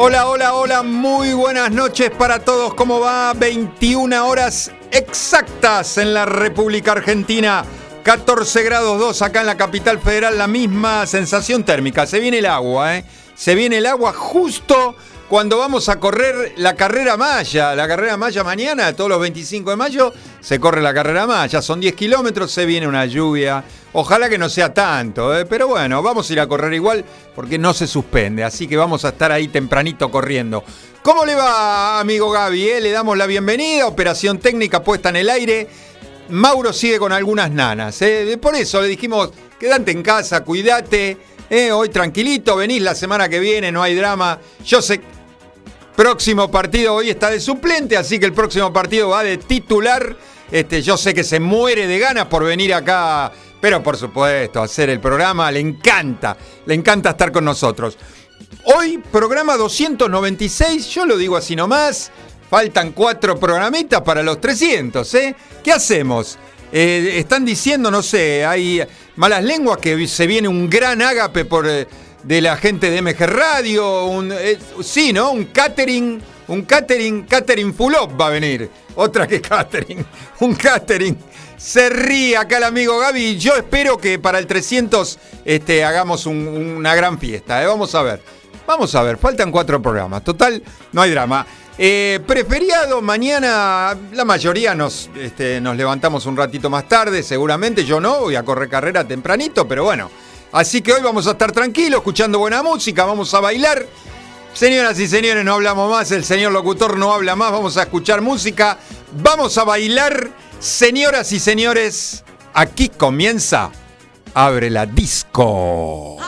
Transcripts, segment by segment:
Hola, hola, hola, muy buenas noches para todos. ¿Cómo va? 21 horas exactas en la República Argentina. 14 grados 2 acá en la capital federal, la misma sensación térmica. Se viene el agua, ¿eh? Se viene el agua justo cuando vamos a correr la carrera Maya. La carrera Maya mañana, todos los 25 de mayo, se corre la carrera Maya. Son 10 kilómetros, se viene una lluvia. Ojalá que no sea tanto, ¿eh? pero bueno, vamos a ir a correr igual porque no se suspende. Así que vamos a estar ahí tempranito corriendo. ¿Cómo le va, amigo Gaby? Eh? Le damos la bienvenida. Operación técnica puesta en el aire. Mauro sigue con algunas nanas. ¿eh? Por eso le dijimos, quédate en casa, cuídate. ¿eh? Hoy tranquilito, venís la semana que viene, no hay drama. Yo sé Próximo partido hoy está de suplente, así que el próximo partido va de titular. Este, yo sé que se muere de ganas por venir acá, pero por supuesto, hacer el programa. Le encanta, le encanta estar con nosotros. Hoy, programa 296, yo lo digo así nomás. Faltan cuatro programitas para los 300, ¿eh? ¿Qué hacemos? Eh, están diciendo, no sé, hay malas lenguas que se viene un gran ágape por. Eh, de la gente de MG Radio, un, eh, sí, ¿no? Un catering, un catering, catering full up va a venir. Otra que catering, un catering. Se ríe acá el amigo Gaby. Yo espero que para el 300 este, hagamos una gran fiesta. Vamos a ver. Vamos a ver, faltan cuatro programas. Total, no hay drama. Eh, preferiado, mañana la mayoría nos, este, nos levantamos un ratito más tarde, seguramente. Yo no, voy a correr carrera tempranito, pero bueno. Así que hoy vamos a estar tranquilos, escuchando buena música, vamos a bailar. Señoras y señores, no hablamos más, el señor locutor no habla más, vamos a escuchar música, vamos a bailar. Señoras y señores, aquí comienza Abre la Disco.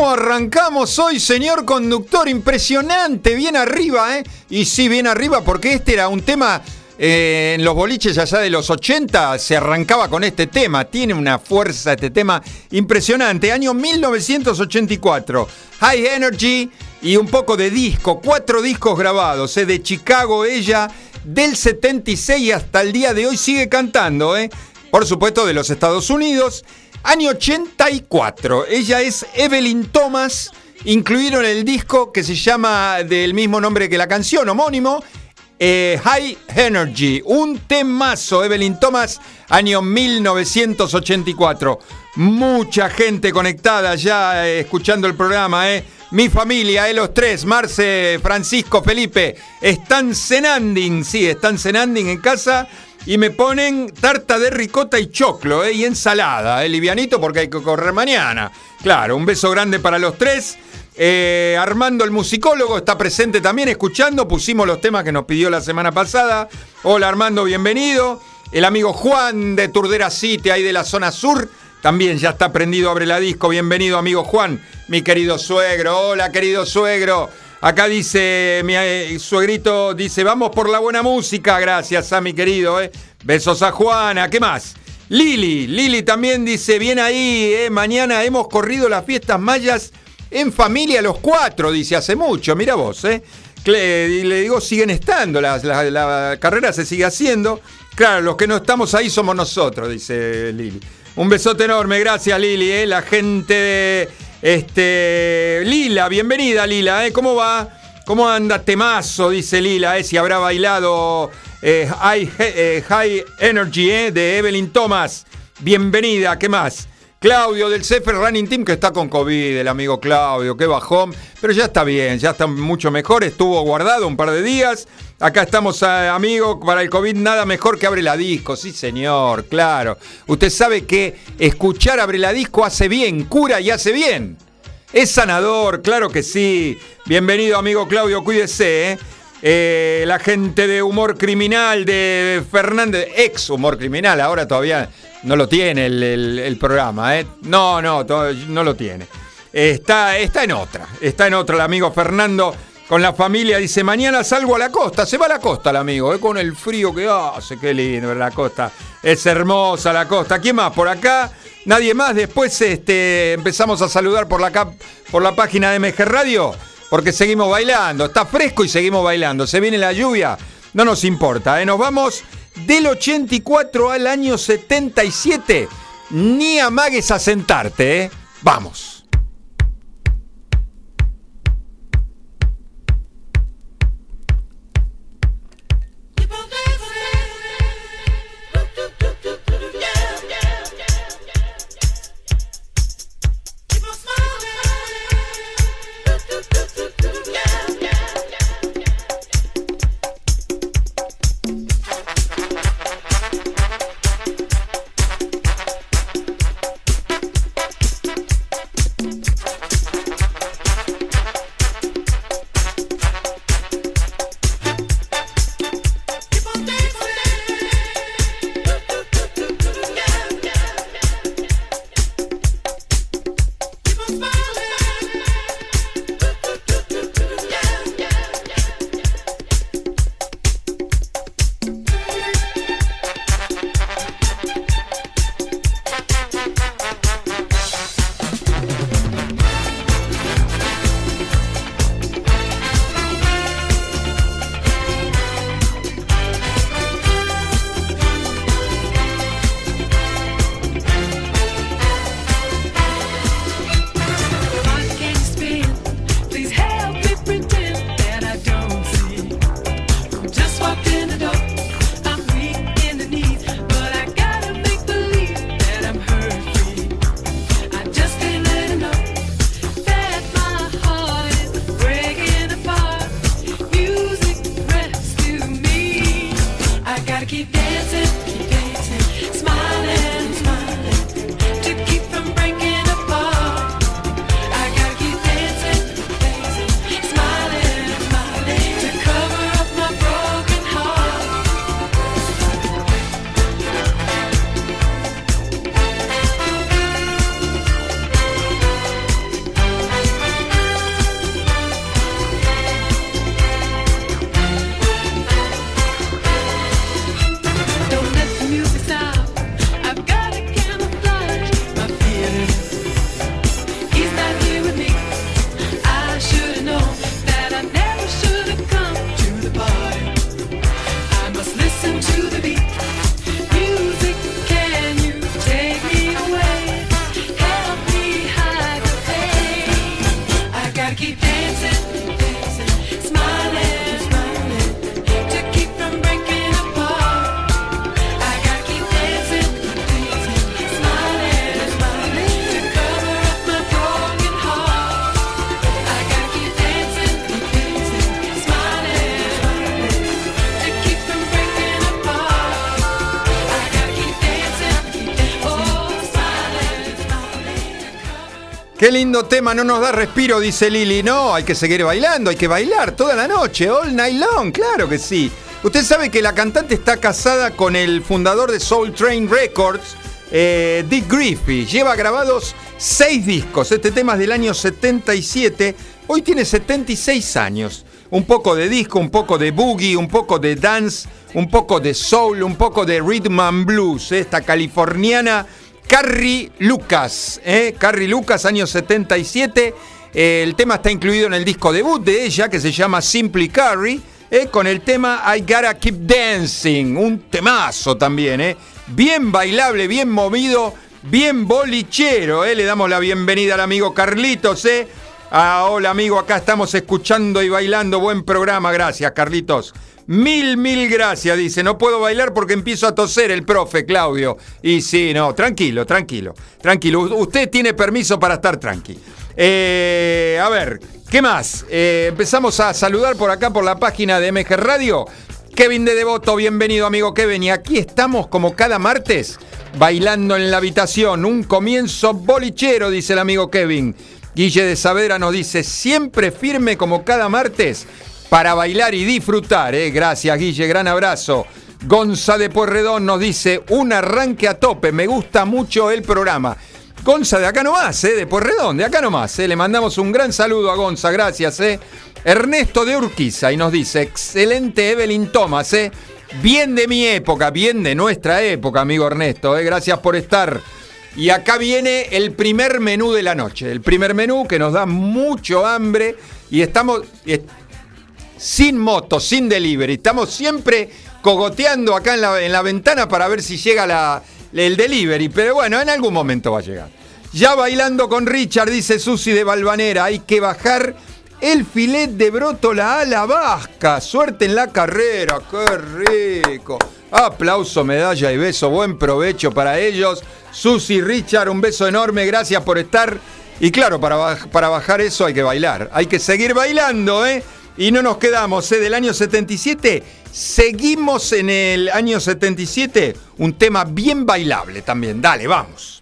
¿Cómo arrancamos hoy, señor conductor? Impresionante, bien arriba, ¿eh? Y sí, bien arriba, porque este era un tema eh, en los boliches allá de los 80, se arrancaba con este tema. Tiene una fuerza este tema impresionante. Año 1984, High Energy y un poco de disco, cuatro discos grabados, ¿eh? de Chicago, ella, del 76 hasta el día de hoy sigue cantando, ¿eh? Por supuesto, de los Estados Unidos. Año 84. Ella es Evelyn Thomas. Incluyeron el disco que se llama del mismo nombre que la canción, homónimo. Eh, High Energy, un temazo, Evelyn Thomas, año 1984. Mucha gente conectada ya eh, escuchando el programa, ¿eh? Mi familia, los tres, Marce, Francisco, Felipe, están cenanding, sí, están cenanding en casa y me ponen tarta de ricota y choclo, ¿eh? y ensalada, ¿eh? livianito porque hay que correr mañana. Claro, un beso grande para los tres. Eh, Armando el musicólogo está presente también escuchando, pusimos los temas que nos pidió la semana pasada. Hola Armando, bienvenido. El amigo Juan de Turdera City, ahí de la zona sur, también ya está prendido, abre la disco. Bienvenido amigo Juan, mi querido suegro. Hola querido suegro. Acá dice mi eh, suegrito, dice, vamos por la buena música, gracias a mi querido, eh. Besos a Juana, ¿qué más? Lili, Lili también dice, bien ahí, eh. mañana hemos corrido las fiestas mayas en familia los cuatro, dice, hace mucho, mira vos, eh. Y le digo, siguen estando, la, la, carrera se sigue haciendo. Claro, los que no estamos ahí somos nosotros, dice Lili. Un besote enorme, gracias Lili, eh. la gente de este, Lila, bienvenida Lila, ¿eh? ¿Cómo va? ¿Cómo anda temazo? Dice Lila, ¿eh? Si habrá bailado eh, eh, high, Energy ¿eh? de Evelyn Thomas. Bienvenida, ¿qué más? Claudio del Cefer Running Team que está con COVID, el amigo Claudio, qué bajón, pero ya está bien, ya está mucho mejor, estuvo guardado un par de días. Acá estamos, eh, amigo, para el COVID nada mejor que abre la disco, sí señor, claro. Usted sabe que escuchar abre la disco hace bien, cura y hace bien. Es sanador, claro que sí. Bienvenido, amigo Claudio, cuídese, ¿eh? Eh, la gente de humor criminal de Fernández, ex humor criminal, ahora todavía no lo tiene el, programa, ¿eh? No, no, no lo tiene. Está, está en otra, está en otra el amigo Fernando con la familia. Dice, mañana salgo a la costa. Se va a la costa el amigo, ¿eh? con el frío que hace. Qué lindo la costa. Es hermosa la costa. ¿Quién más? Por acá. Nadie más. Después este, empezamos a saludar por la, por la página de MG Radio. Porque seguimos bailando. Está fresco y seguimos bailando. Se viene la lluvia. No nos importa. ¿eh? Nos vamos del 84 al año 77. Ni amagues a sentarte, ¿eh? Vamos. Qué lindo tema, no nos da respiro, dice Lili. No, hay que seguir bailando, hay que bailar toda la noche, all night long, claro que sí. Usted sabe que la cantante está casada con el fundador de Soul Train Records, eh, Dick Griffey. Lleva grabados seis discos. Este tema es del año 77. Hoy tiene 76 años. Un poco de disco, un poco de boogie, un poco de dance, un poco de soul, un poco de rhythm and blues. Esta californiana Carrie Lucas, ¿eh? Carrie Lucas, año 77. Eh, el tema está incluido en el disco debut de ella, que se llama Simply Carrie, ¿eh? con el tema I Gotta Keep Dancing, un temazo también, ¿eh? bien bailable, bien movido, bien bolichero. ¿eh? Le damos la bienvenida al amigo Carlitos. ¿eh? Ah, hola amigo, acá estamos escuchando y bailando. Buen programa, gracias Carlitos. Mil, mil gracias, dice. No puedo bailar porque empiezo a toser el profe, Claudio. Y sí, no, tranquilo, tranquilo, tranquilo. Usted tiene permiso para estar tranqui. Eh, a ver, ¿qué más? Eh, empezamos a saludar por acá por la página de MG Radio. Kevin de Devoto, bienvenido amigo Kevin. Y aquí estamos como cada martes bailando en la habitación. Un comienzo bolichero, dice el amigo Kevin. Guille de Saavedra nos dice, siempre firme como cada martes para bailar y disfrutar. ¿eh? Gracias, Guille, gran abrazo. Gonza de Porredón nos dice, un arranque a tope, me gusta mucho el programa. Gonza de acá nomás, ¿eh? de Porredón, de acá nomás. ¿eh? Le mandamos un gran saludo a Gonza, gracias. ¿eh? Ernesto de Urquiza y nos dice, excelente Evelyn Thomas, ¿eh? bien de mi época, bien de nuestra época, amigo Ernesto. ¿eh? Gracias por estar. Y acá viene el primer menú de la noche. El primer menú que nos da mucho hambre y estamos sin moto, sin delivery. Estamos siempre cogoteando acá en la, en la ventana para ver si llega el delivery. Pero bueno, en algún momento va a llegar. Ya bailando con Richard, dice Susi de Balvanera, hay que bajar el filet de brótola a la vasca. Suerte en la carrera, qué rico. Aplauso, medalla y beso, buen provecho para ellos. Susi, Richard, un beso enorme, gracias por estar. Y claro, para, para bajar eso hay que bailar. Hay que seguir bailando, ¿eh? Y no nos quedamos, ¿eh? Del año 77, seguimos en el año 77, un tema bien bailable también. Dale, vamos.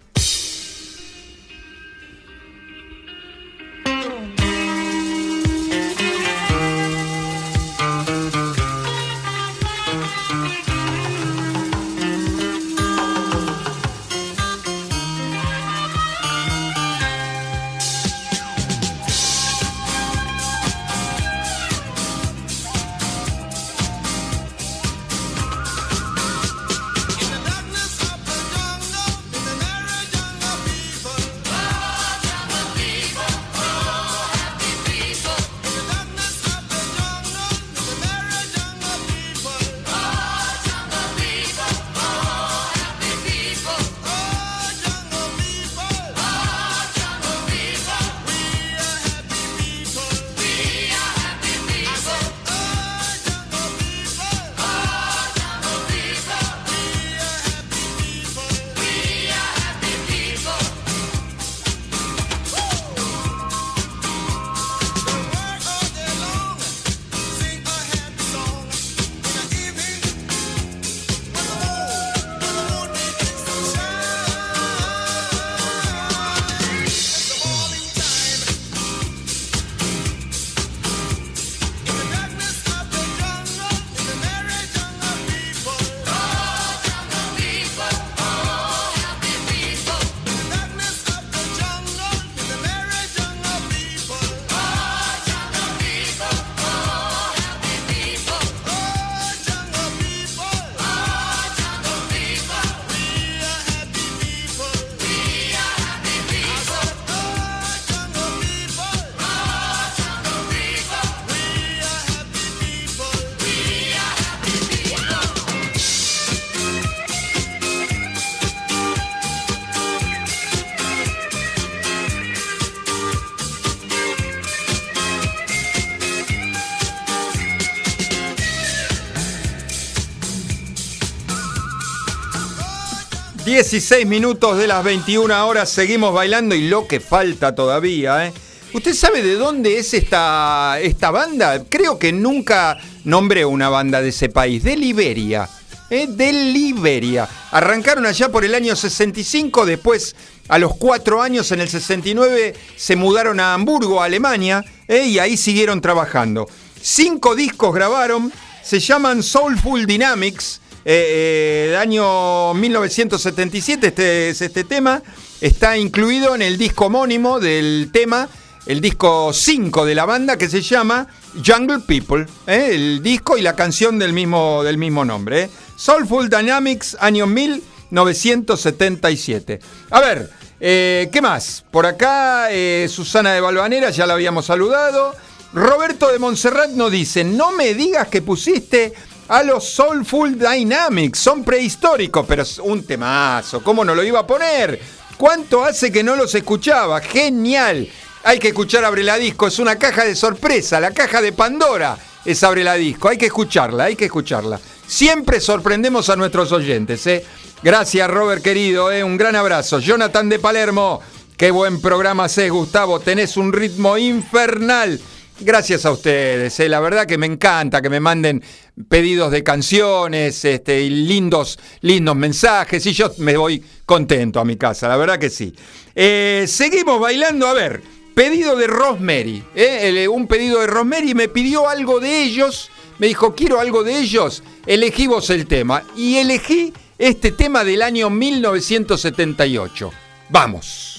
16 minutos de las 21 horas, seguimos bailando y lo que falta todavía, ¿eh? ¿Usted sabe de dónde es esta, esta banda? Creo que nunca nombré una banda de ese país, de Liberia. ¿eh? De Liberia. Arrancaron allá por el año 65, después A los cuatro años, en el 69, se mudaron a Hamburgo, Alemania, ¿eh? y ahí siguieron trabajando. Cinco discos grabaron, se llaman Soulful Dynamics, eh, el año 1977 este es este tema, está incluido en el disco homónimo del tema, el disco 5 de la banda que se llama Jungle People, ¿eh? el disco y la canción del mismo, del mismo nombre. ¿eh? Soulful Dynamics, año 1977. A ver, eh, ¿qué más? Por acá, Susana de Balvanera, ya la habíamos saludado. Roberto de Montserrat nos dice, no me digas que pusiste a los Soulful Dynamics, son prehistóricos, pero es un temazo, ¿cómo no lo iba a poner? ¿Cuánto hace que no los escuchaba? Genial. Hay que escuchar Abre la Disco, es una caja de sorpresa, la caja de Pandora es Abre la Disco, hay que escucharla, hay que escucharla. Siempre sorprendemos a nuestros oyentes, ¿eh? Gracias Robert querido, ¿eh? un gran abrazo. Jonathan de Palermo, qué buen programa haces Gustavo, tenés un ritmo infernal. Gracias a ustedes, ¿eh? la verdad que me encanta que me manden pedidos de canciones este, y lindos, lindos mensajes y yo me voy contento a mi casa, la verdad que sí. Eh, seguimos bailando, a ver, pedido de Rosemary, ¿eh? un pedido de Rosemary, me pidió algo de ellos, me dijo, quiero algo de ellos, elegí vos el tema. Y elegí este tema del año 1978. Vamos.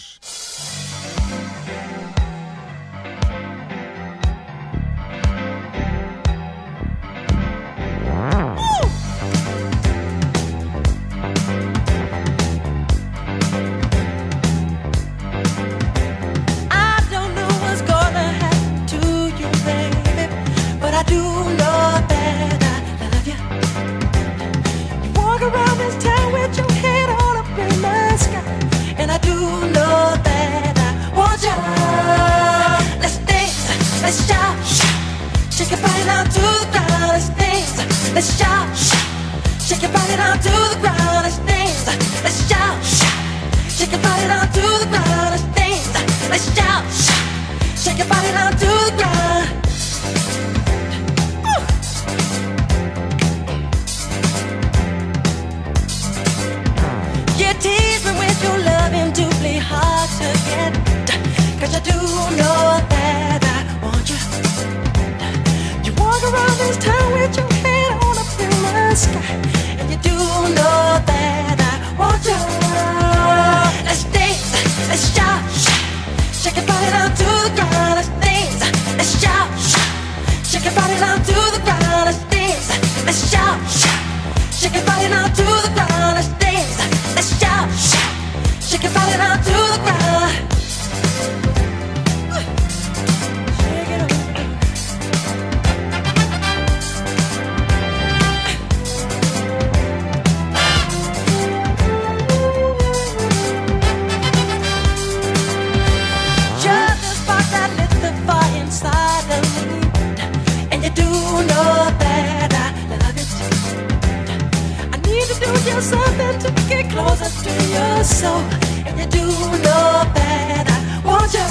closer to your soul, and you do know that I want you.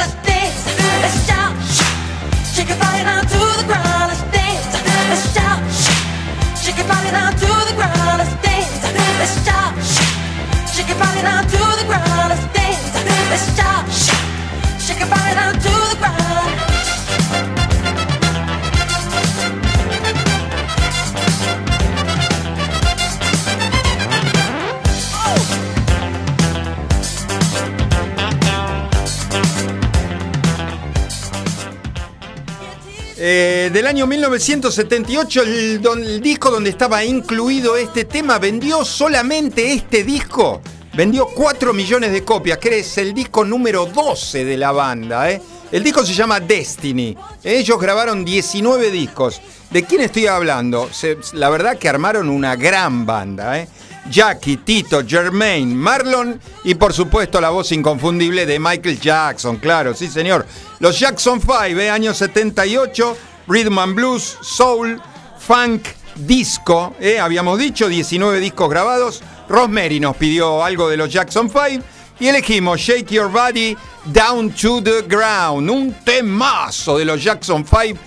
Let's dance, let's shout, shake your body down to the ground. Let's dance, let's shout, shake your body down to the ground. Let's dance, let's shout, shake your body down to the ground. Let's dance, let's shout, shake your body down to del año 1978, el, disco donde estaba incluido este tema, vendió solamente este disco. Vendió 4 millones de copias, que es el disco número 12 de la banda. ¿eh? El disco se llama Destiny. Ellos grabaron 19 discos. ¿De quién estoy hablando? la verdad que armaron una gran banda. ¿eh? Jackie, Tito, Jermaine, Marlon y por supuesto la voz inconfundible de Michael Jackson, claro, sí señor. Los Jackson 5, ¿eh? año 78, rhythm and blues, soul, funk, disco. ¿eh? Habíamos dicho 19 discos grabados. Rosemary nos pidió algo de los Jackson 5 y elegimos Shake Your Body Down to the Ground, un temazo de los Jackson 5,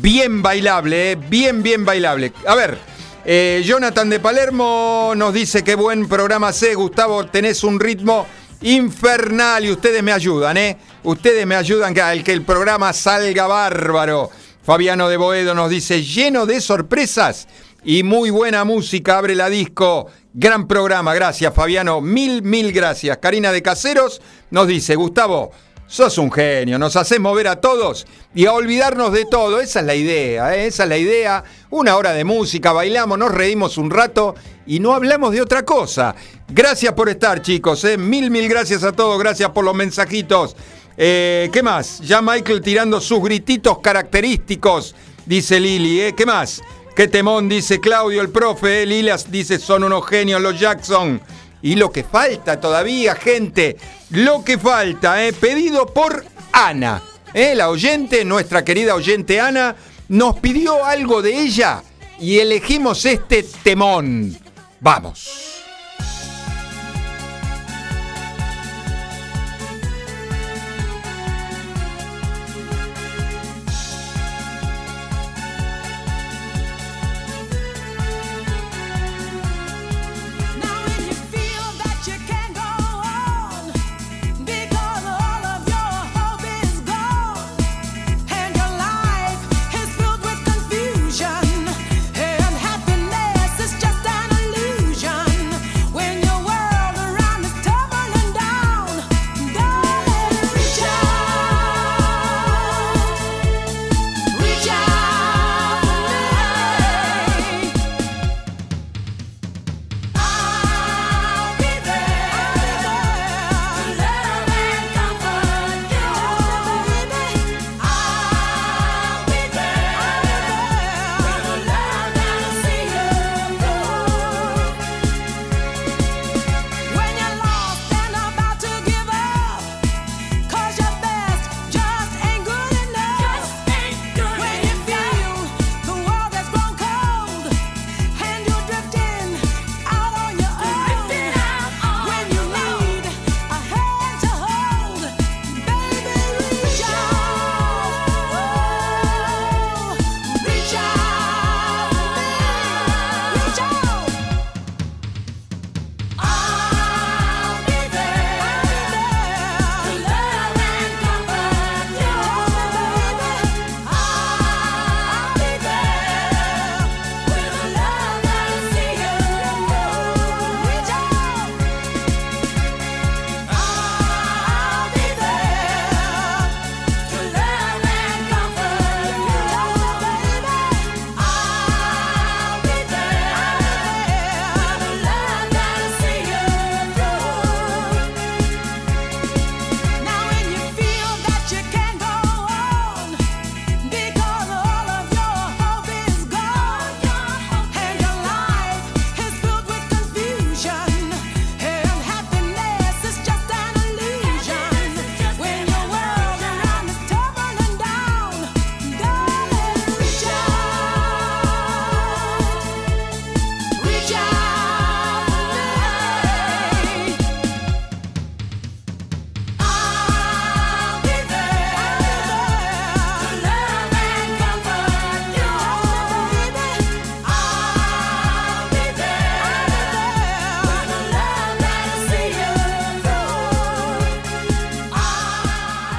bien bailable, ¿eh? bien, bien bailable. A ver, Eh, Jonathan de Palermo nos dice que buen programa C. Gustavo, tenés un ritmo infernal y ustedes me ayudan, ¿eh? Ustedes me ayudan a que el programa salga bárbaro. Fabiano de Boedo nos dice, lleno de sorpresas y muy buena música, abre la disco. Gran programa, gracias Fabiano, mil, mil gracias. Karina de Caseros nos dice, Gustavo, sos un genio, nos haces mover a todos y a olvidarnos de todo. Esa es la idea, ¿eh? esa es la idea. Una hora de música, bailamos, nos reímos un rato y no hablamos de otra cosa. Gracias por estar, chicos. ¿eh? Mil, mil gracias a todos. Gracias por los mensajitos. Eh, ¿Qué más? Ya Michael tirando sus grititos característicos, dice Lili. ¿Qué más? Qué temón, dice Claudio, el profe. Lilas dice, son unos genios los Jackson. Y lo que falta todavía, gente, lo que falta, eh, pedido por Ana. Eh, la oyente, nuestra querida oyente Ana, nos pidió algo de ella y elegimos este temón. Vamos.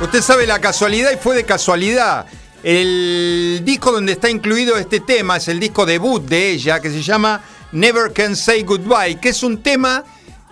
Usted sabe la casualidad y fue de casualidad. El disco donde está incluido este tema es el disco debut de ella que se llama Never Can Say Goodbye, que es un tema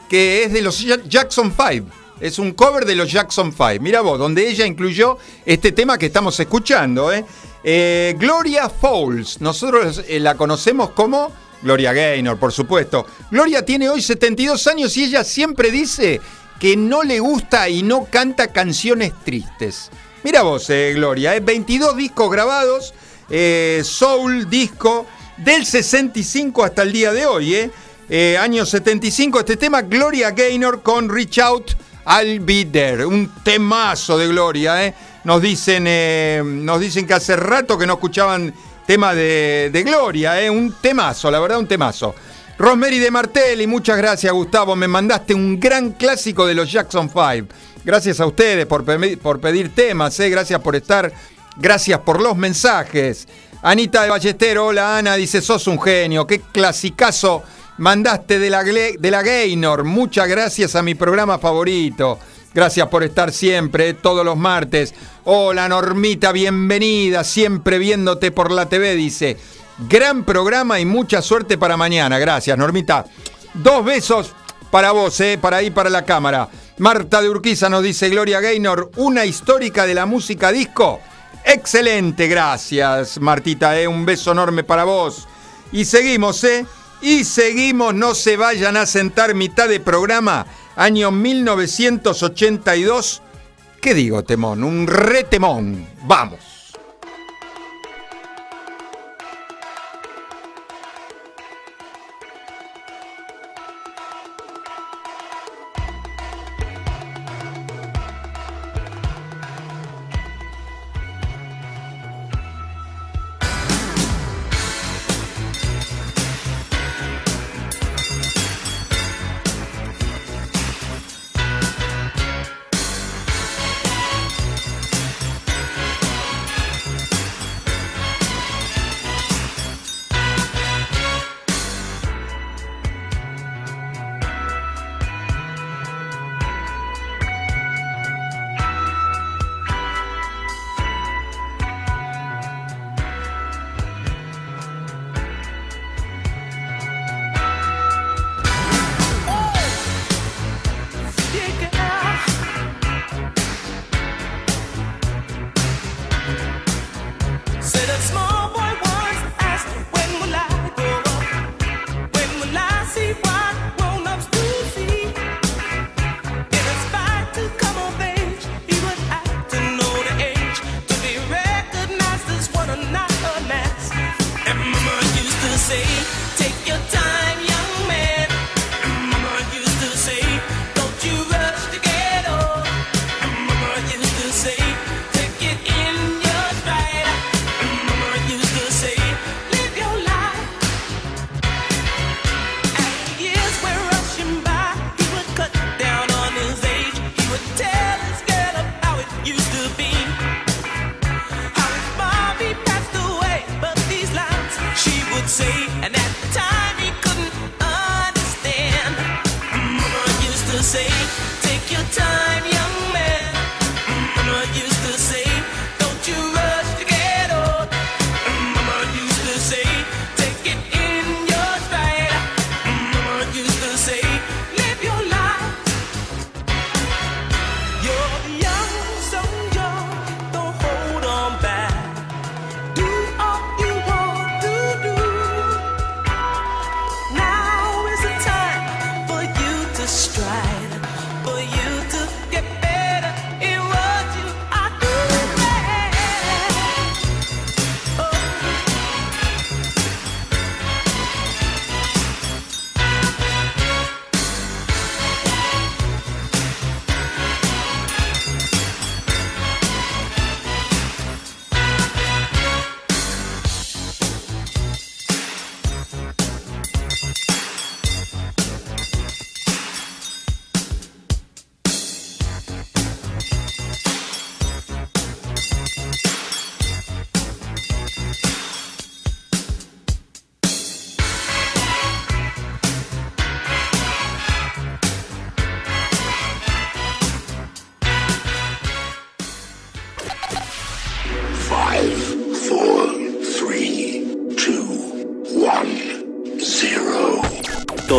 que es de los Jackson 5. Es un cover de los Jackson 5. Mira vos, donde ella incluyó este tema que estamos escuchando. ¿eh? Eh, Gloria Falls. Nosotros eh, la conocemos como Gloria Gaynor, por supuesto. Gloria tiene hoy 72 años y ella siempre dice que no le gusta y no canta canciones tristes. Mira vos, eh, Gloria, 22 discos grabados, eh, soul, disco, del 65 hasta el día de hoy, eh. eh año 75, este tema, Gloria Gaynor con Reach Out, I'll Be There, un temazo de Gloria, ¿eh? Nos dicen, nos dicen que hace rato que no escuchaban tema de, de Gloria, ¿eh? Un temazo, la verdad, un temazo. Rosemary de Martelli, muchas gracias Gustavo, me mandaste un gran clásico de los Jackson 5. Gracias a ustedes por, por pedir temas, eh. gracias por estar, gracias por los mensajes. Anita de Ballester, hola Ana, dice, sos un genio, qué clasicazo mandaste de la, de la Gaynor. Muchas gracias a mi programa favorito. Gracias por estar siempre, eh, todos los martes. Hola Normita, bienvenida, siempre viéndote por la TV, dice. Gran programa y mucha suerte para mañana. Gracias, Normita. Dos besos para vos, eh, para ir para la cámara. Marta de Urquiza nos dice Gloria Gaynor, una histórica de la música disco. Excelente, gracias, Martita, eh, un beso enorme para vos. Y seguimos, ¿eh? Y seguimos, no se vayan a sentar mitad de programa, año 1982. ¿Qué digo, temón? Un retemón. Vamos. say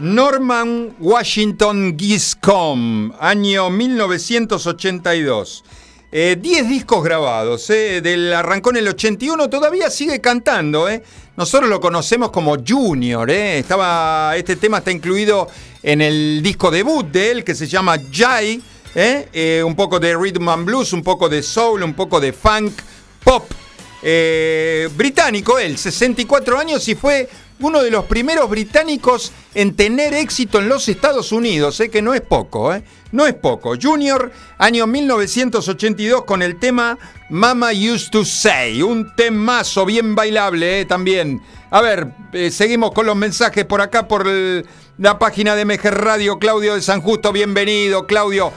Norman Washington Giscombe, año 1982. 10 eh, discos grabados, eh, del, arrancó en el 81, todavía sigue cantando. Eh. Nosotros lo conocemos como Junior. Estaba, este tema está incluido en el disco debut de él que se llama Jai un poco de rhythm and blues, un poco de soul, un poco de funk, pop. Británico él, 64 años y fue uno de los primeros británicos en tener éxito en los Estados Unidos, que no es poco, no es poco. Junior, año 1982 con el tema Mama Used to Say, un temazo bien bailable también. A ver, seguimos con los mensajes por acá, por la página de Mejer Radio. Claudio de San Justo, bienvenido, Claudio.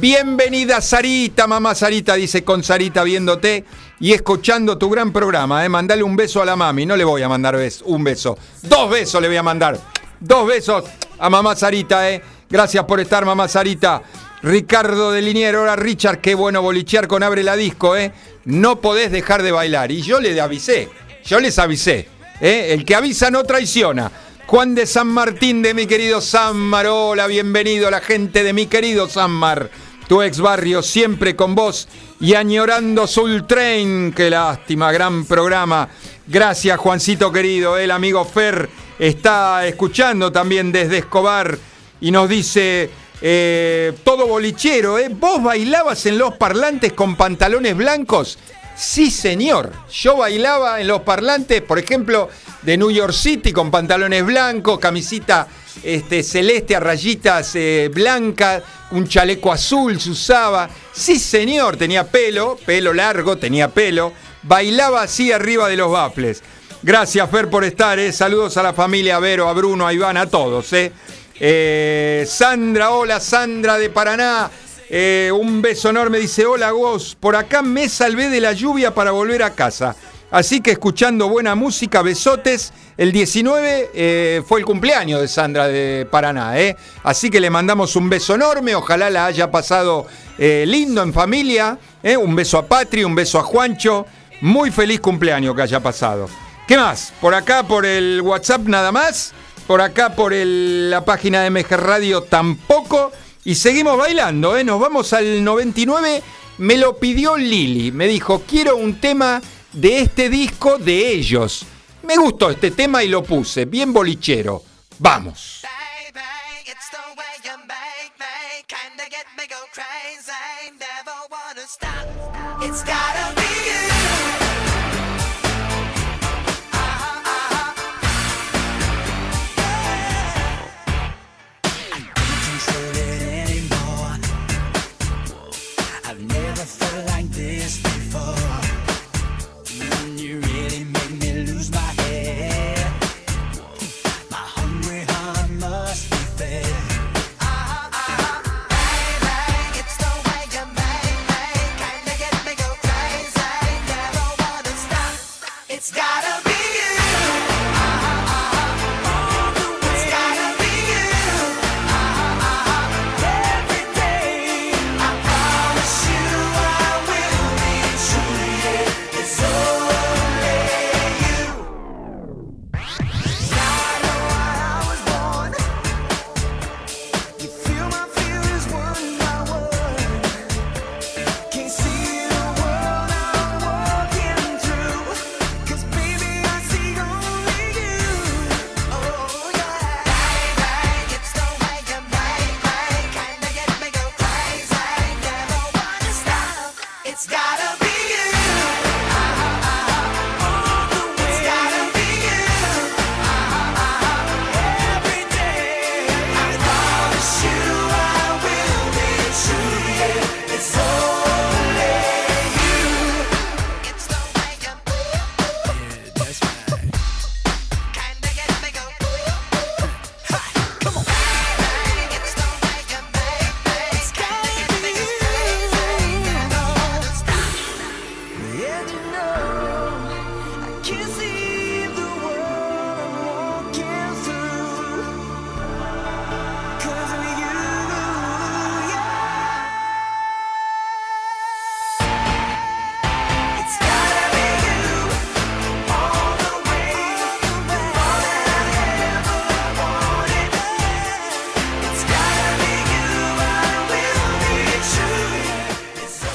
Bienvenida Sarita, mamá Sarita, dice con Sarita viéndote y escuchando tu gran programa. ¿eh? Mandale un beso a la mami, no le voy a mandar un beso, dos besos le voy a mandar. Dos besos a mamá Sarita, ¿eh? Gracias por estar, mamá Sarita. Ricardo de Liniero, ahora Richard, qué bueno bolichear con Abre la Disco, ¿eh? No podés dejar de bailar. Y yo le avisé, yo les avisé, ¿eh? El que avisa no traiciona. Juan de San Martín de mi querido Sanmar. Hola, bienvenido a la gente de mi querido Sanmar. Tu ex barrio siempre con vos y añorando Soul Train. Qué lástima, gran programa. Gracias, Juancito querido. El amigo Fer está escuchando también desde Escobar y nos dice. Eh, todo bolichero, ¿eh? ¿Vos bailabas en los parlantes con pantalones blancos? Sí, señor. Yo bailaba en los parlantes, por ejemplo, de New York City con pantalones blancos, camisita este, celeste a rayitas eh, blancas, un chaleco azul se usaba. Sí, señor, tenía pelo, pelo largo, tenía pelo. Bailaba así arriba de los bafles. Gracias, Fer, por estar. Eh. Saludos a la familia, a Vero, a Bruno, a Iván, a todos. Eh. eh Sandra, hola, Sandra de Paraná. Un beso enorme, dice, hola vos, por acá me salvé de la lluvia para volver a casa. Así que escuchando buena música, besotes. El 19 eh, fue el cumpleaños de Sandra de Paraná, ¿eh? Así que le mandamos un beso enorme, ojalá la haya pasado lindo en familia. Un beso a Patri, un beso a Juancho. Muy feliz cumpleaños que haya pasado. ¿Qué más? Por acá, por el WhatsApp nada más. Por acá, por la página de MG Radio tampoco. Y seguimos bailando, ¿eh? Nos vamos al 99. Me lo pidió Lili. Me dijo, quiero un tema de este disco de ellos. Me gustó este tema y lo puse. Bien bolichero. Vamos.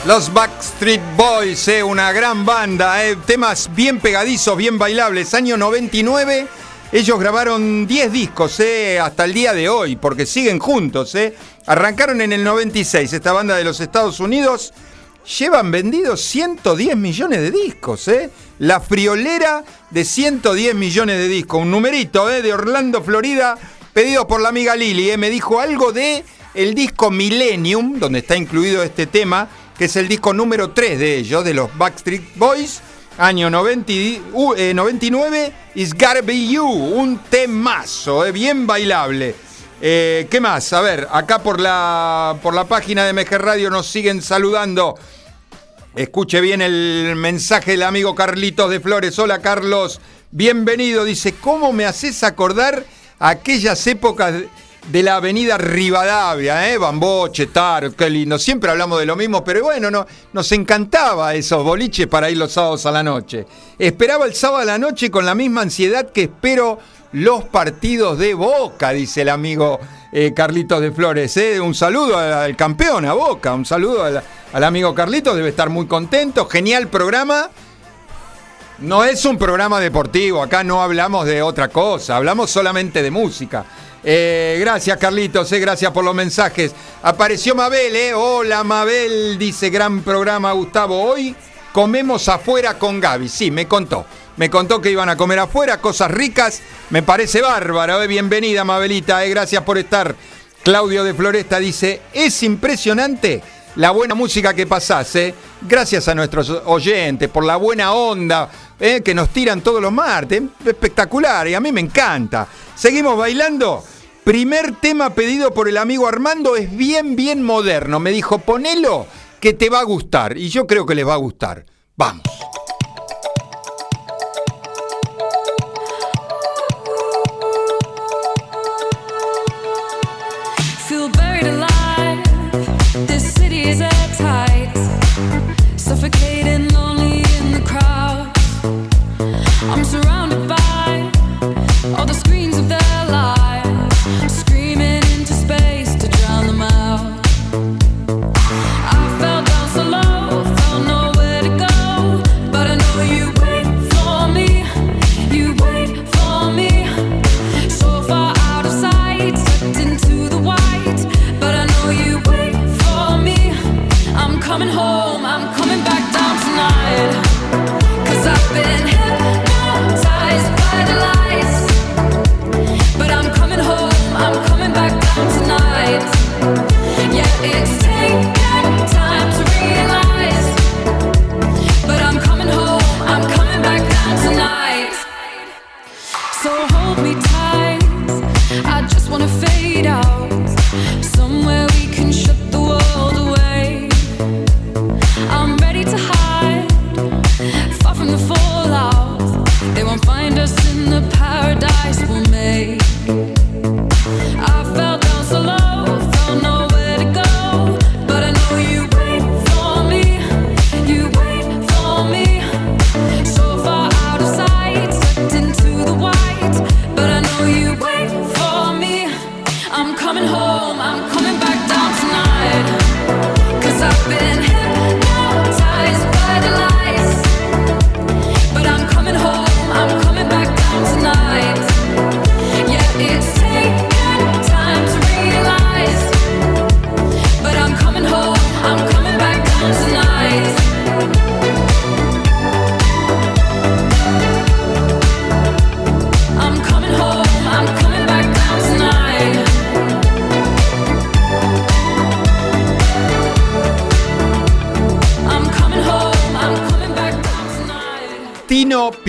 Los Backstreet Boys, eh, una gran banda, eh, temas bien pegadizos, bien bailables. Año 99, Ellos grabaron 10 discos eh, hasta el día de hoy, porque siguen juntos. Eh. Arrancaron en el 96, esta banda de los Estados Unidos. Llevan vendidos 110 millones de discos, ¿eh? La friolera de 110 millones de discos. Un numerito, ¿eh? De Orlando, Florida, pedido por la amiga Lili. Me dijo algo de el disco Millennium, donde está incluido este tema, que es el disco número 3 de ellos, de los Backstreet Boys año 90, 99, eh, It's Gotta Be You, un temazo, eh, bien bailable. Eh, ¿Qué más? A ver, acá por la, por la página de MG Radio nos siguen saludando. Escuche bien el mensaje del amigo Carlitos de Flores. Hola Carlos, bienvenido. Dice, ¿cómo me haces acordar aquellas épocas de la avenida Rivadavia, ¿eh? Bamboche, Tar, qué lindo. Siempre hablamos de lo mismo, pero bueno, no, nos encantaba esos boliches para ir los sábados a la noche. Esperaba el sábado a la noche con la misma ansiedad que espero los partidos de Boca, dice el amigo eh, Carlitos de Flores. ¿eh? Un saludo al campeón, a Boca, un saludo al, al amigo Carlitos, debe estar muy contento. Genial programa. No es un programa deportivo, acá no hablamos de otra cosa, hablamos solamente de música. Eh, gracias, Carlitos, eh, gracias por los mensajes. Apareció Mabel, eh. Hola, Mabel, dice gran programa, Gustavo. Hoy comemos afuera con Gaby. Sí, me contó. Me contó que iban a comer afuera, cosas ricas. Me parece bárbaro. Eh. Bienvenida, Mabelita. Gracias por estar. Claudio de Floresta dice: Es impresionante la buena música que pasás. Eh. Gracias a nuestros oyentes por la buena onda eh, que nos tiran todos los martes. Espectacular y a mí me encanta. Seguimos bailando. Primer tema pedido por el amigo Armando es bien, bien moderno. Me dijo, ponelo que te va a gustar. Y yo creo que les va a gustar. Vamos.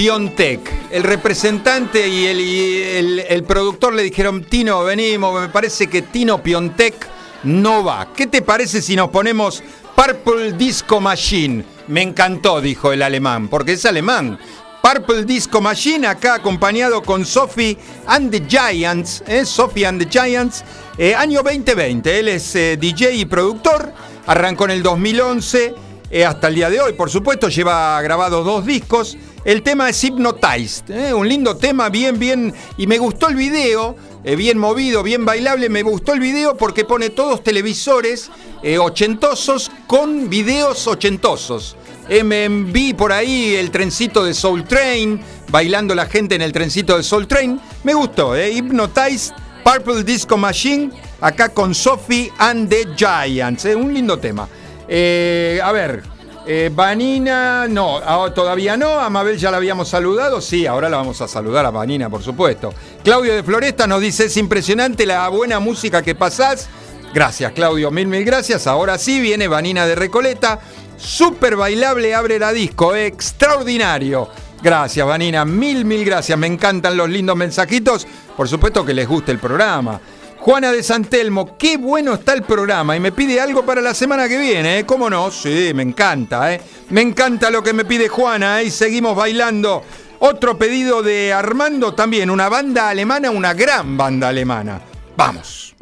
Piontec. El representante y, el, productor le dijeron, Tino, venimos, me parece que Tino Piontec no va. ¿Qué te parece si nos ponemos Purple Disco Machine? Me encantó, dijo el alemán, porque es alemán. Purple Disco Machine, acá acompañado con Sophie and the Giants, ¿eh? Sophie and the Giants, eh, año 2020. Él es eh, DJ y productor, arrancó en el 2011 eh, hasta el día de hoy, por supuesto, lleva grabado dos discos. El tema es Hypnotized, ¿eh? un lindo tema, bien, bien. Y me gustó el video, eh, bien movido, bien bailable. Me gustó el video porque pone todos televisores eh, ochentosos con videos ochentosos. MMB por ahí, el trencito de Soul Train, bailando la gente en el trencito de Soul Train. Me gustó, ¿eh? Hypnotize, Purple Disco Machine, acá con Sophie and the Giants. ¿eh? Un lindo tema. Eh, a ver, eh, Vanina, no, todavía no. A Mabel ya la habíamos saludado. Sí, ahora la vamos a saludar a Vanina, por supuesto. Claudio de Floresta nos dice: Es impresionante la buena música que pasás. Gracias, Claudio, mil, mil gracias. Ahora sí viene Vanina de Recoleta. Súper bailable, abre la disco, extraordinario. Gracias, Vanina, mil, mil gracias. Me encantan los lindos mensajitos. Por supuesto que les guste el programa. Juana de Santelmo, qué bueno está el programa y me pide algo para la semana que viene, ¿eh? ¿Cómo no? Sí, me encanta, ¿eh? Me encanta lo que me pide Juana, ¿eh? Y seguimos bailando. Otro pedido de Armando también, una banda alemana, una gran banda alemana. Vamos.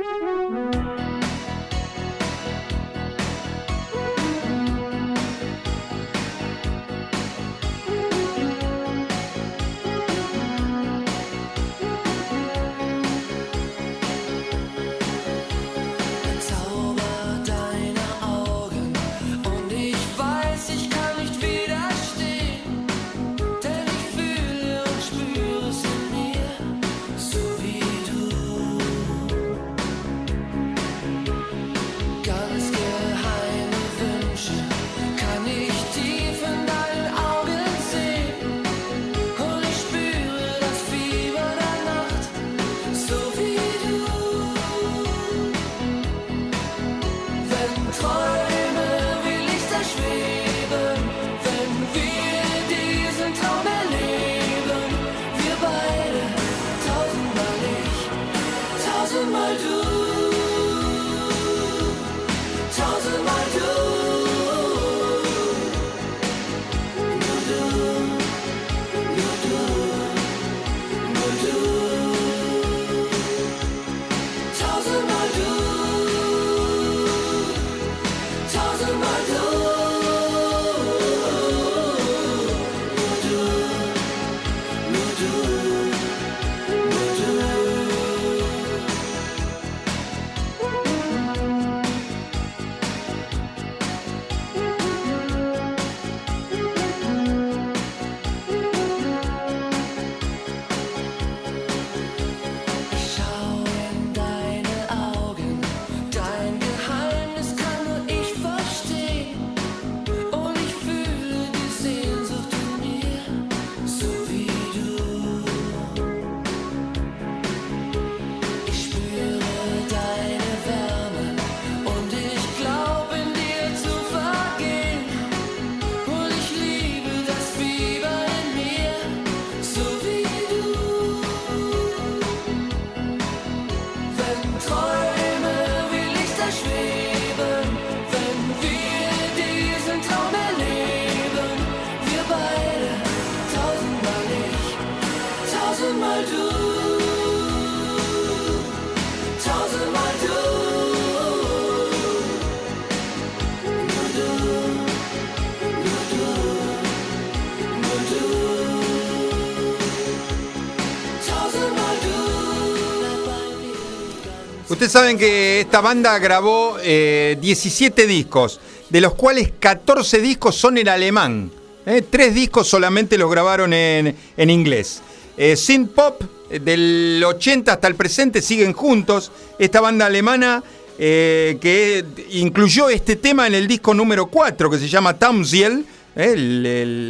Ustedes saben que esta banda grabó 17 eh, discos, de los cuales 14 discos son en alemán. ¿eh? Tres discos solamente los grabaron en, inglés. Eh, Synth Pop, del 80 hasta el presente, siguen juntos. Esta banda alemana que incluyó este tema en el disco número 4, que se llama Tamsiel, el,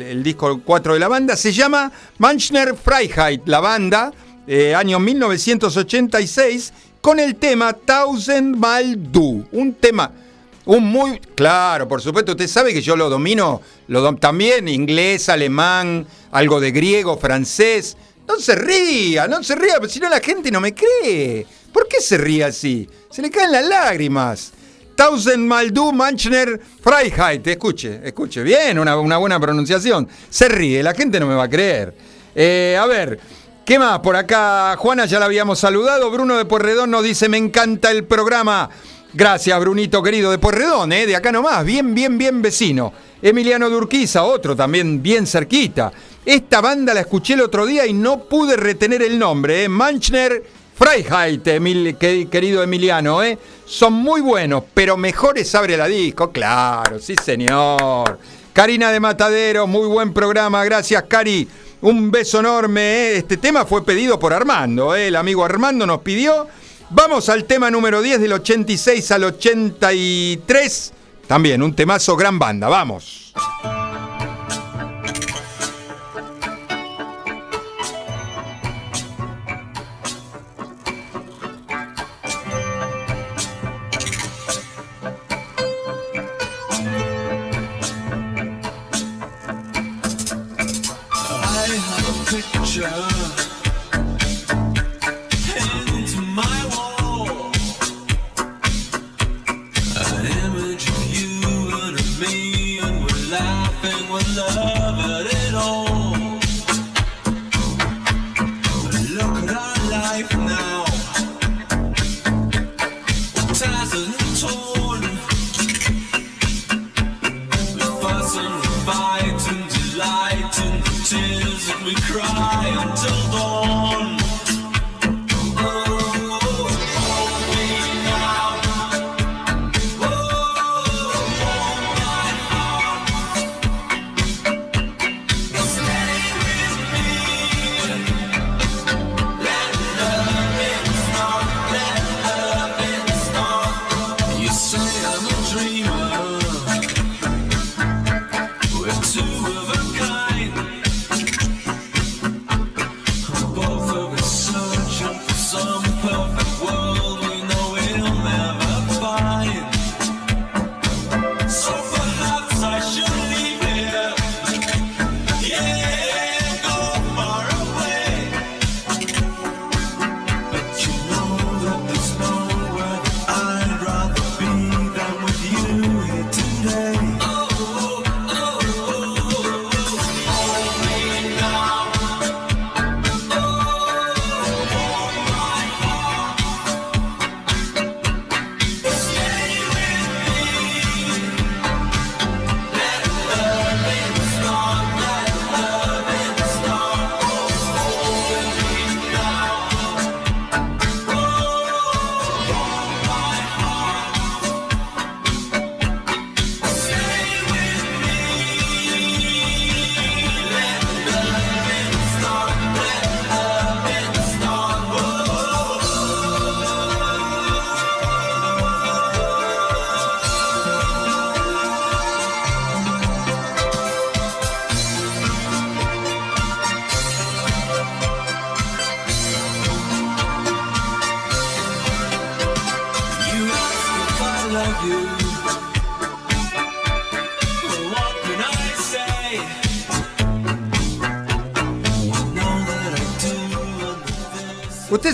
el, disco 4 de la banda, se llama Manchner Freiheit, la banda, año 1986 con el tema Thousand Mal Du. Un tema, un muy. Claro, por supuesto, usted sabe que yo lo domino lo también inglés, alemán, algo de griego, francés. No se ría, no se ría, si no la gente no me cree. ¿Por qué se ríe así? Se le caen las lágrimas. Thousand Maldu Manchner Freiheit. Escuche, escuche, bien, una, buena pronunciación. Se ríe, la gente no me va a creer. Eh, a ver, ¿Qué más? Por acá, Juana ya la habíamos saludado. Bruno de Porredón nos dice: Me encanta el programa. Gracias, Brunito querido de Porredón, ¿eh? de acá nomás, bien, bien, bien vecino. Emiliano Durquiza, otro también bien cerquita. Esta banda la escuché el otro día y no pude retener el nombre, ¿eh? Manchner Freiheit, querido Emiliano, ¿eh? Son muy buenos, pero mejores abre la disco, claro, sí señor. Karina de Matadero, muy buen programa, gracias Cari. Un beso enorme. Este tema fue pedido por Armando, ¿eh? el amigo Armando nos pidió. Vamos al tema número 10 del 86 al 83. También un temazo gran banda, vamos.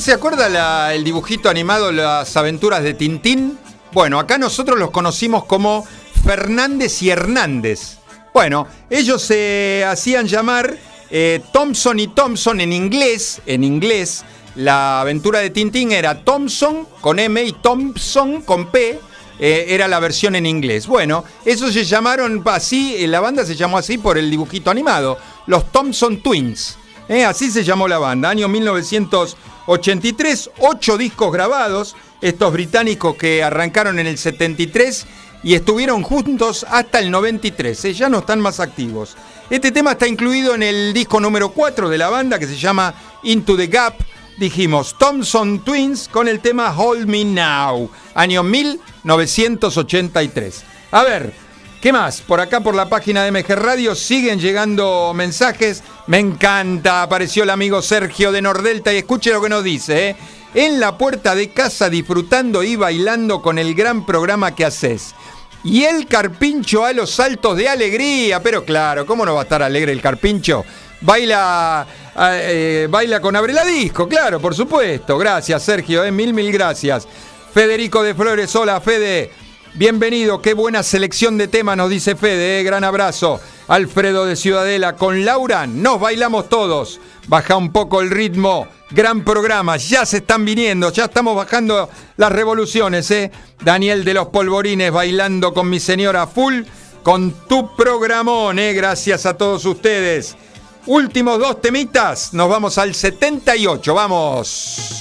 Se acuerda el dibujito animado Las aventuras de Tintín? Bueno, acá nosotros los conocimos como Fernández y Hernández. Bueno, ellos se hacían llamar eh, Thompson y Thompson en inglés, en inglés. La aventura de Tintín era Thompson con M y Thompson con P. Eh, era la versión en inglés. Bueno, eso se llamaron así, eh, la banda se llamó así por el dibujito animado, los Thompson Twins. así se llamó la banda, año 1900. 83, 8 discos grabados, estos británicos que arrancaron en el 73 y estuvieron juntos hasta el 93, ¿eh? ya no están más activos. Este tema está incluido en el disco número 4 de la banda que se llama Into the Gap. Dijimos Thompson Twins con el tema Hold Me Now, año 1983. A ver, ¿Qué más? Por acá, por la página de MG Radio, siguen llegando mensajes. Me encanta. Apareció el amigo Sergio de Nordelta y escuche lo que nos dice. ¿eh? En la puerta de casa disfrutando y bailando con el gran programa que haces. Y el carpincho a los saltos de alegría. Pero claro, ¿cómo no va a estar alegre el carpincho? Baila, eh, baila con Abrela Disco, claro, por supuesto. Gracias, Sergio, ¿eh? mil, mil gracias. Federico de Flores, hola, Fede. Bienvenido, qué buena selección de temas nos dice Fede, eh, gran abrazo. Alfredo de Ciudadela, con Laura nos bailamos todos. Baja un poco el ritmo, gran programa, ya se están viniendo, ya estamos bajando las revoluciones, ¿eh? Daniel de los Polvorines bailando con mi señora full, con tu programón, ¿eh? Gracias a todos ustedes. Últimos dos temitas, nos vamos al 78, vamos.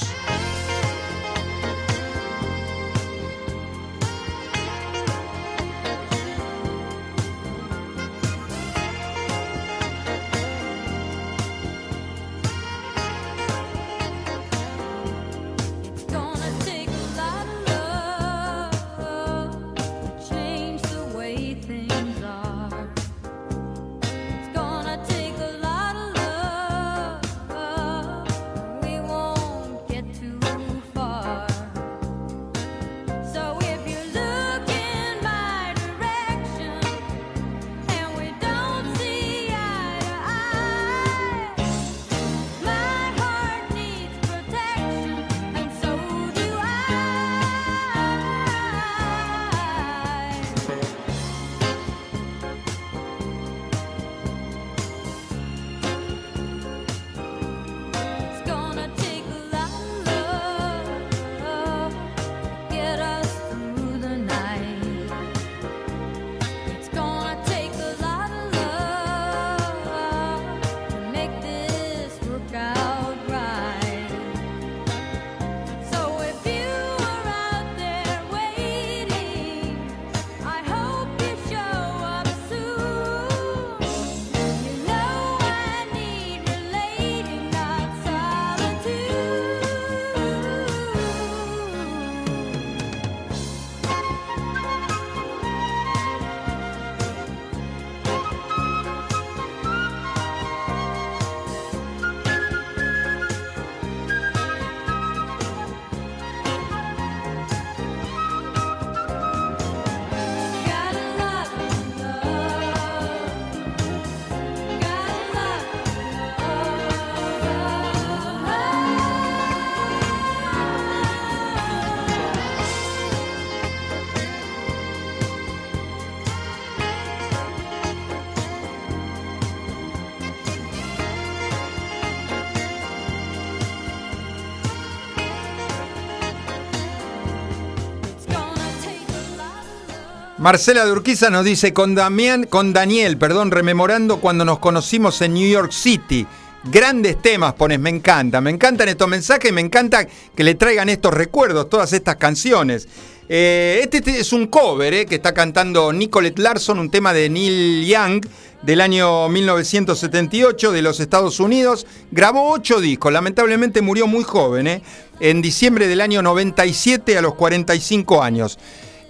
Marcela de Urquiza nos dice con, Damián, con Daniel, perdón, rememorando cuando nos conocimos en New York City. Grandes temas pones, me encanta, me encantan estos mensajes, me encanta que le traigan estos recuerdos, todas estas canciones. Eh, este, es un cover eh, que está cantando Nicolette Larson, un tema de Neil Young del año 1978 de los Estados Unidos. Grabó ocho discos, lamentablemente murió muy joven, eh, en diciembre del año 97 a los 45 años.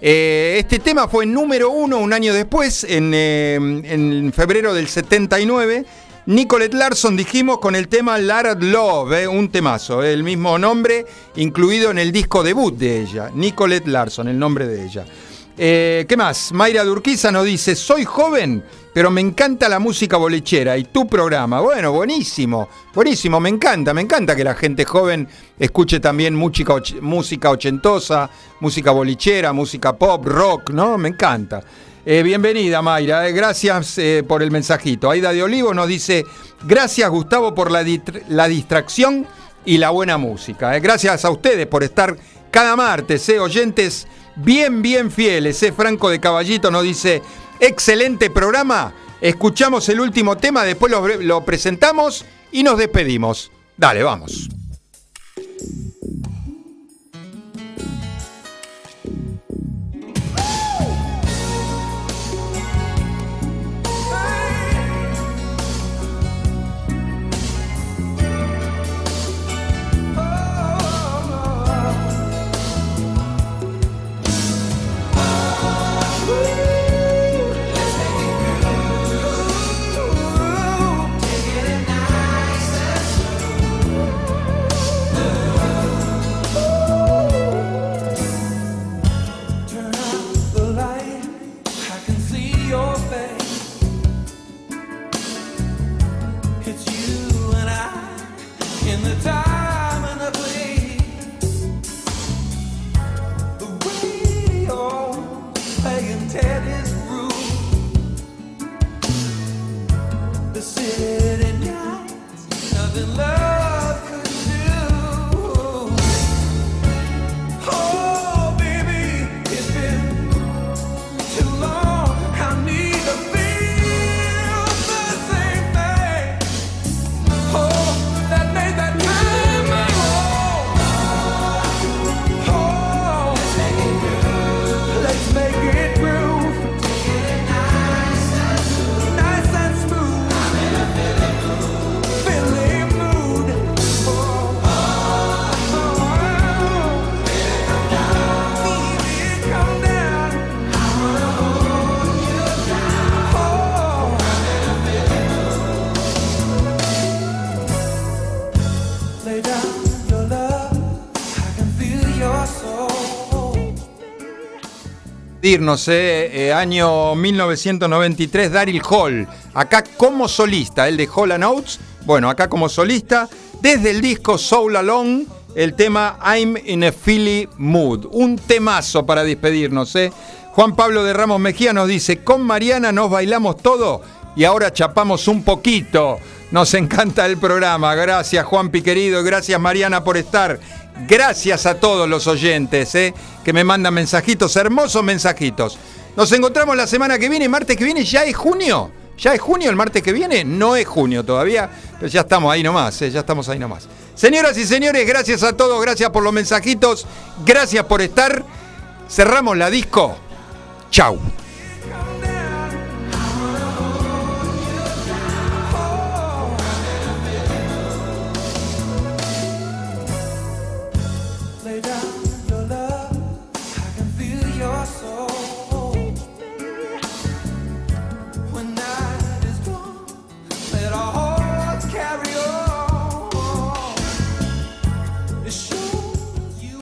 Este tema fue número uno un año después, en, en febrero del 79 Nicolette Larson, dijimos, con el tema Lara Love, eh, un temazo, eh, el mismo nombre incluido en el disco debut de ella. Nicolette Larson, el nombre de ella. Eh, ¿Qué más? Mayra Durquiza nos dice, soy joven, pero me encanta la música bolechera y tu programa. Bueno, buenísimo, buenísimo, me encanta, me encanta que la gente joven escuche también música, música ochentosa, música bolichera, música pop, rock, ¿no? Me encanta. Eh, bienvenida, Mayra. Eh, gracias eh, por el mensajito. Aida de Olivo nos dice: Gracias, Gustavo, por la, la distracción y la buena música. Gracias a ustedes por estar cada martes, oyentes bien, bien fieles. Franco de Caballito nos dice: Excelente programa. Escuchamos el último tema, después lo presentamos y nos despedimos. Dale, vamos. Irnos, eh, año 1993, Daryl Hall, acá como solista, el de Hall Notes, bueno, acá como solista, desde el disco Soul Alone, el tema I'm in a Philly Mood, un temazo para despedirnos. Eh. Juan Pablo de Ramos Mejía nos dice, con Mariana nos bailamos todo y ahora chapamos un poquito. Nos encanta el programa. Gracias Juan querido, gracias Mariana por estar. Gracias a todos los oyentes eh, que me mandan mensajitos, hermosos mensajitos. Nos encontramos la semana que viene, martes que viene, ya es junio. ¿Ya es junio el martes que viene? No es junio todavía, pero ya estamos ahí nomás, eh, ya estamos ahí nomás. Señoras y señores, gracias a todos, gracias por los mensajitos, gracias por estar. Cerramos la disco. Chau.